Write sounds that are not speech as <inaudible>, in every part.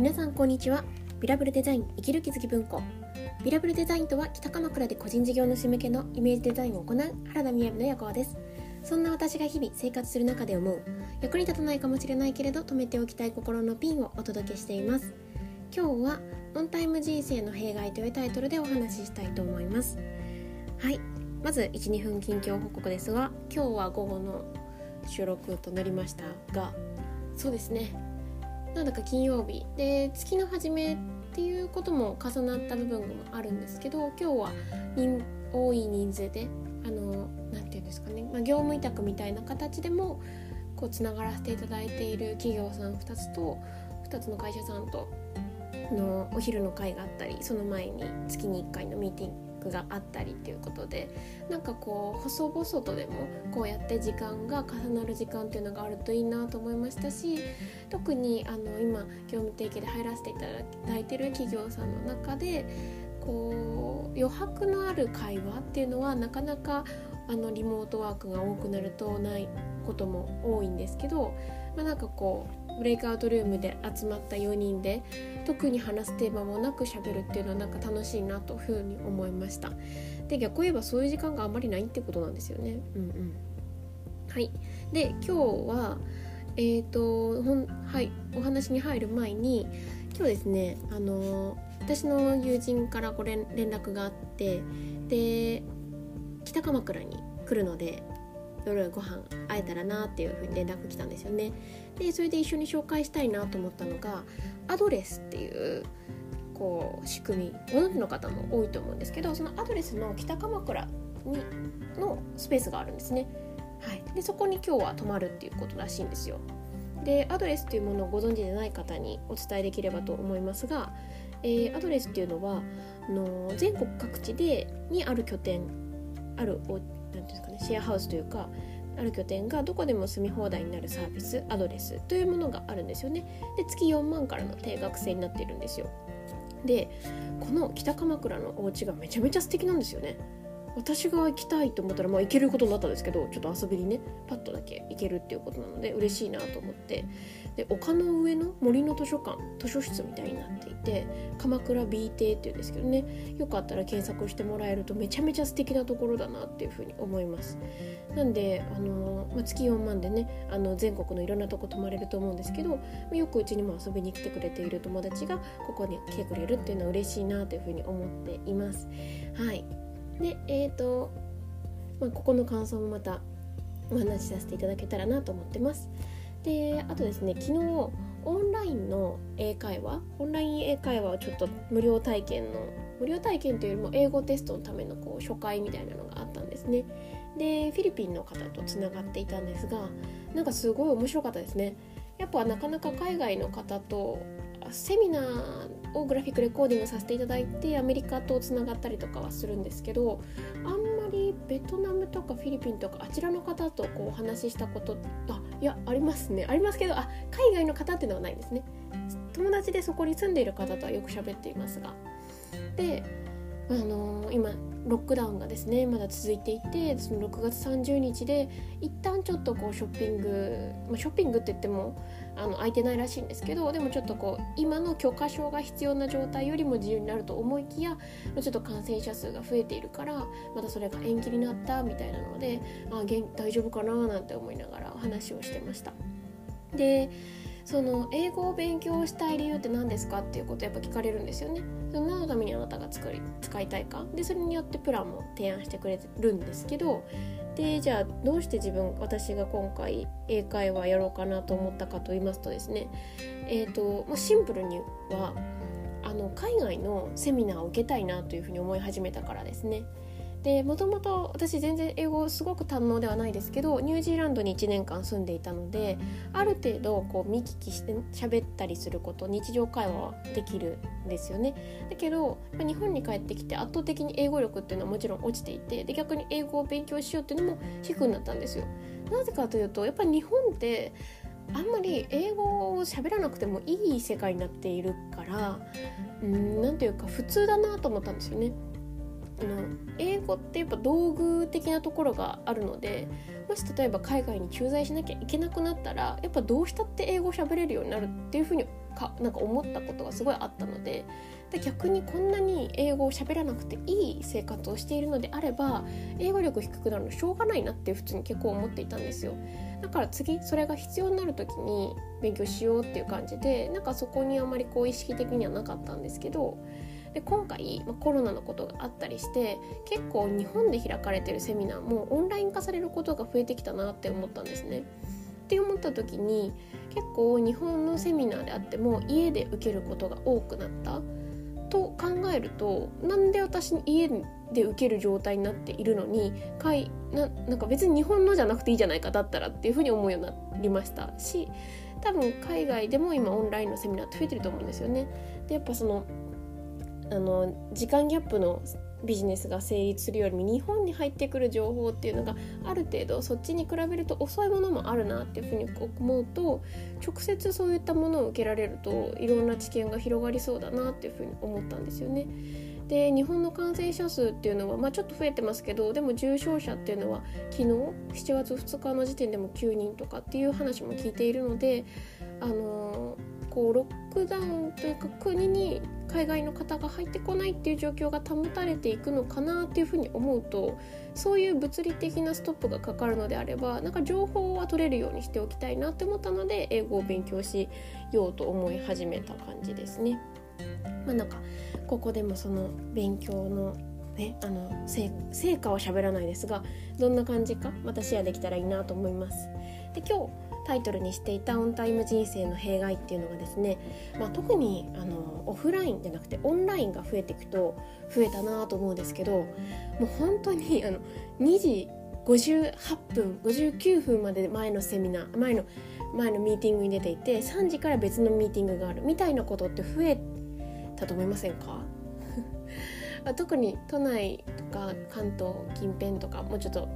皆さんこんにちは。ビラブルデザイン生きる気づき文庫。ビラブルデザインとは北鎌倉で個人事業主向けのイメージデザインを行う原田雅の夜行です。そんな私が日々生活する中で思う役に立たないかもしれないけれど止めておきたい心のピンをお届けしています。今日はオンタイム人生の弊害というタイトルでお話ししたいと思います。はい。まず12分近況報告ですが今日は午後の収録となりましたがそうですね。なんだか金曜日。で月の初めっていうことも重なった部分もあるんですけど今日は多い人数で何て言うんですかね、まあ、業務委託みたいな形でもこうつながらせていただいている企業さん2つと2つの会社さんとのお昼の会があったりその前に月に1回のミーティングがあったりっていうことでなんかこう細々とでもこうやって時間が重なる時間っていうのがあるといいなと思いましたし特にあの今業務提携で入らせていただいてる企業さんの中でこう余白のある会話っていうのはなかなかあのリモートワークが多くなるとないことも多いんですけど、まあ、なんかこうブレイクアウトルームで集まった4人で特に話すテーマもなく喋るっていうのはなんか楽しいなというふうに思いました。で逆を言えばそういう時間があんまりないってことなんですよね。うんうん。はい。で今日はえっ、ー、とほんはいお話に入る前に今日ですねあの私の友人からご連絡があってで北鎌倉に来るので夜ご飯会えたらなっていうふうに連絡来たんですよね。でそれで一緒に紹介したいなと思ったのがアドレスっていうこう仕組みご存知の方も多いと思うんですけどそのアドレスの北鎌倉にのスペースがあるんですね、はい、でそこに今日は泊まるっていうことらしいんですよ。でアドレスっていうものをご存知でない方にお伝えできればと思いますが、えー、アドレスっていうのはあの全国各地でにある拠点あるおていうんですかねシェアハウスというかある拠点がどこでも住み放題になるサービスアドレスというものがあるんですよね。で月4万からの定額制になっているんですよ。でこの北鎌倉のお家がめちゃめちゃ素敵なんですよね。私が行きたいと思ったらまあ行けることになったんですけどちょっと遊びにねパッとだけ行けるっていうことなので嬉しいなと思って。で丘の上の森の図書館図書室みたいになっていて鎌倉 B 邸っていうんですけどねよかったら検索してもらえるとめちゃめちゃ素敵なところだなっていうふうに思います。なんであの、まあ、月4万でねあの全国のいろんなとこ泊まれると思うんですけどよくうちにも遊びに来てくれている友達がここに来てくれるっていうのは嬉しいなというふうに思っています。はい。でえっ、ー、と、まあ、ここの感想もまたお話しさせていただけたらなと思ってます。であとですね昨日オンラインの英会話オンライン英会話をちょっと無料体験の無料体験というよりも英語テストのためのこう初回みたいなのがあったんですね。でフィリピンの方とつながっていたんですがなんかすごい面白かったですね。やっぱなかなか海外の方とセミナーをグラフィックレコーディングさせていただいてアメリカとつながったりとかはするんですけどあんまりベトナムとかフィリピンとかあちらの方とこうお話ししたことあいやありますね。ありますけどあ海外の方っていうのはないんですね。友達でそこに住んでいる方とはよく喋っていますが。であのー、今ロックダウンがですねまだ続いていてその6月30日で一旦ちょっとこうショッピング、まあ、ショッピングって言ってもあの空いてないらしいんですけどでもちょっとこう今の許可証が必要な状態よりも自由になると思いきやちょっと感染者数が増えているからまたそれが延期になったみたいなのであ大丈夫かななんて思いながらお話をしてました。でその英語を勉強したい理由って何ですかっていうことやっぱ聞かれるんですよね。その何のためにあなたが作り使いたいかでそれによってプランも提案してくれるんですけどでじゃあどうして自分私が今回英会話やろうかなと思ったかと言いますとですねえっ、ー、と、まあ、シンプルにはあの海外のセミナーを受けたいなというふうに思い始めたからですね。でもともと私全然英語すごく堪能ではないですけどニュージーランドに1年間住んでいたのである程度こう見聞きして喋ったりすること日常会話はできるんですよね。だけど日本に帰ってきて圧倒的に英語力っていうのはもちろん落ちていてで逆に英語を勉強しようっていうのも低くなったんですよ。なぜかというとやっぱり日本ってあんまり英語を喋らなくてもいい世界になっているからうん何ていうか普通だなと思ったんですよね。あの英語ってやっぱ道具的なところがあるのでもし例えば海外に駐在しなきゃいけなくなったらやっぱどうしたって英語喋れるようになるっていうふうにかなんか思ったことがすごいあったのでで逆にこんなに英語を喋らなくていい生活をしているのであれば英語力低くなるのしょうがないなって普通に結構思っていたんですよ。だから次それが必要になる時に勉強しようっていう感じでなんかそこにあまりこう意識的にはなかったんですけどで今回、まあ、コロナのことがあったりして結構日本で開かれてるセミナーもオンライン化されることが増えてきたなって思ったんですね。って思った時に結構日本のセミナーであっても家で受けることが多くなったと考えるとなんで私家で受ける状態になっているのにいななんか別に日本のじゃなくていいじゃないかだったらっていうふうに思うようになりましたし多分海外でも今オンラインのセミナーって増えてると思うんですよね。でやっぱそのあの時間ギャップのビジネスが成立するよりも日本に入ってくる情報っていうのがある程度そっちに比べると遅いものもあるなっていうふうに思うと直接そういったものを受けられるといろんな知見が広がりそうだなっていうふうに思ったんですよね。で日本の感染者数っていうのは、まあ、ちょっと増えてますけどでも重症者っていうのは昨日7月2日の時点でも9人とかっていう話も聞いているのであのーこうロックダウンというか国に海外の方が入ってこないっていう状況が保たれていくのかなっていうふうに思うとそういう物理的なストップがかかるのであればなんか情報は取れるようにしておきたいなって思ったので英語を勉強しようと思い始めた感じですね。まあ、なんかここでもその勉強のね、あの成果は喋らないですがどんな感じかまたシェアできたらいいなと思います。で今日タイトルにしていたオンタイム人生の弊害っていうのがですね、まあ、特にあのオフラインじゃなくてオンラインが増えていくと増えたなと思うんですけどもう本当にあの2時58分59分まで前のセミナー前の前のミーティングに出ていて3時から別のミーティングがあるみたいなことって増えたと思いませんか？<laughs> 特に都内とか関東近辺とかもうちょっと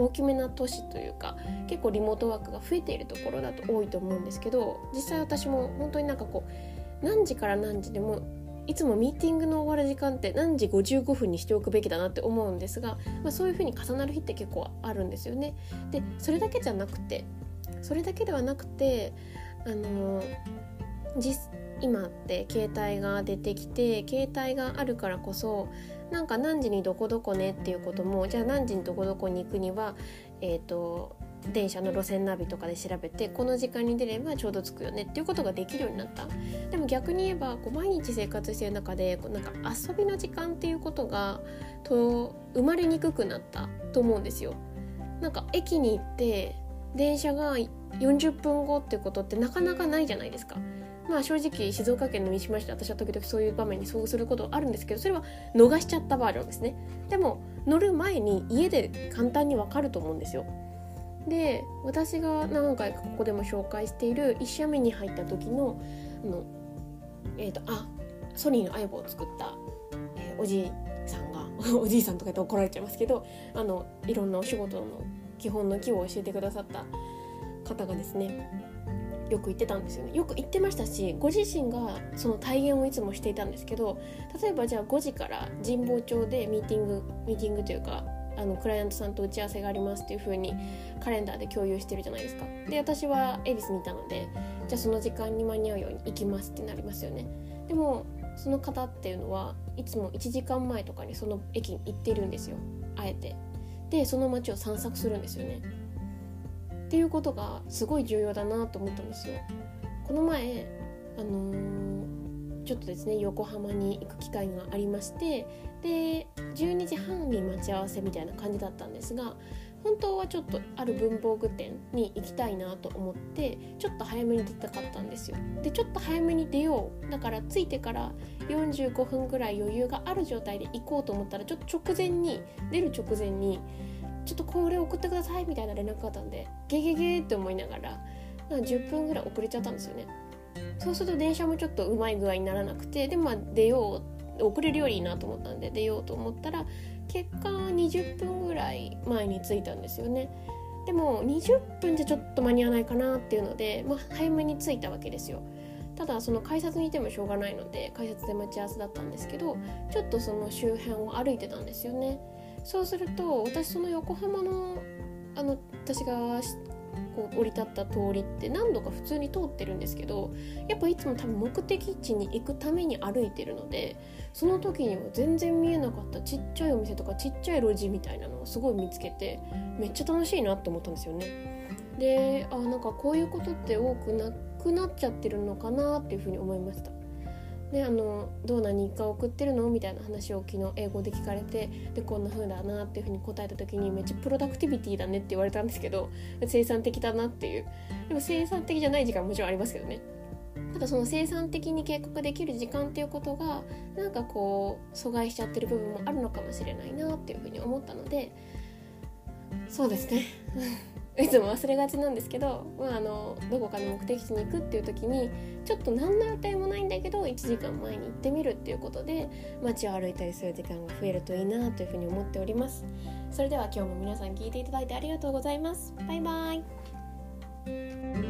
大きめな都市というか結構リモートワークが増えているところだと多いと思うんですけど実際私も本当になんかこう何時から何時でもいつもミーティングの終わる時間って何時55分にしておくべきだなって思うんですが、まあ、そういう風に重なる日って結構あるんですよね。でそれだけじゃなくてそれだけではなくてあの実今って携帯が出てきて携帯があるからこそなんか何時にどこどこねっていうこともじゃあ何時にどこどこに行くにはえっ、ー、と電車の路線ナビとかで調べてこの時間に出ればちょうど着くよねっていうことができるようになった。でも逆に言えばこう毎日生活してる中でこうなんか遊びの時間っていうことがと生まれにくくなったと思うんですよ。なんか駅に行って電車が40分後ってことってなかなかないじゃないですか。まあ正直静岡県の三島市で私は時々そういう場面に遭遇することあるんですけどそれは逃しちゃったバージョンですね。でも乗る前に家で簡単にわかると思うんですよ。で私が何回かここでも紹介している1社目に入った時のあのえっ、ー、とあソニーの相棒を作った、えー、おじいさんが <laughs> おじいさんとか言って怒られちゃいますけどあのいろんなお仕事の基本の木を教えてくださった方がですねよく言ってたんですよね。よく言ってましたしご自身がその体現をいつもしていたんですけど例えばじゃあ5時から神保町でミーティングミーティングというかあのクライアントさんと打ち合わせがありますっていう風にカレンダーで共有してるじゃないですか。で私は恵比寿にいたのでじゃあその時間に間に合うように行きますってなりますよね。でもその方っていうのはいつも1時間前とかにその駅に行ってるんですよ。あえて。でその街を散策するんですよね。っていうことがすごい重要だなと思ったんですよ。この前あのー、ちょっとですね横浜に行く機会がありましてで12時半に待ち合わせみたいな感じだったんですが本当はちょっとある文房具店に行きたいなと思ってちょっと早めに出たかったんですよでちょっと早めに出ようだから着いてから45分ぐらい余裕がある状態で行こうと思ったらちょっと直前に出る直前にちょっとこれ送ってくださいみたいな連絡があったんでゲゲゲって思いながら10分ぐらい遅れちゃったんですよね。そうすると電車もちょっとうまい具合にならなくてでもまあ出よう遅れるよりいいなと思ったんで出ようと思ったら結果20分ぐらい前に着いたんですよね。でも20分じゃちょっと間に合わないかなっていうので、まあ、早めに着いたわけですよ。ただその改札にいてもしょうがないので改札で待ち合わせだったんですけどちょっとその周辺を歩いてたんですよね。そうすると私その横浜のあの私がこう降り立った通りって何度か普通に通ってるんですけどやっぱいつも多分目的地に行くために歩いてるのでその時には全然見えなかったちっちゃいお店とかちっちゃい路地みたいなのをすごい見つけてめっちゃ楽しいなって思ったんですよね。であなんかこういうことって多くなくなっちゃってるのかなっていうふうに思いました。であのどうな日課を送ってるの？みたいな話を昨日英語で聞かれてでこんな風だなっていう風に答えた時にめっちゃプロダクティビティだねって言われたんですけど生産的だなっていう。でも生産的じゃない時間もちろんありますけどね。ただその生産的に計画できる時間っていうことがなんかこう阻害しちゃってる部分もあるのかもしれないなっていう風に思ったので。そうですね。いつも忘れがちなんですけど、まあ、あのどこかの目的地に行くっていう時にちょっと何の予定もないんだけど1時間前に行ってみるっていうことで街を歩いたりする時間が増えるといいなというふうに思っております。それでは今日も皆さん聞いていただいてありがとうございます。バイバイ。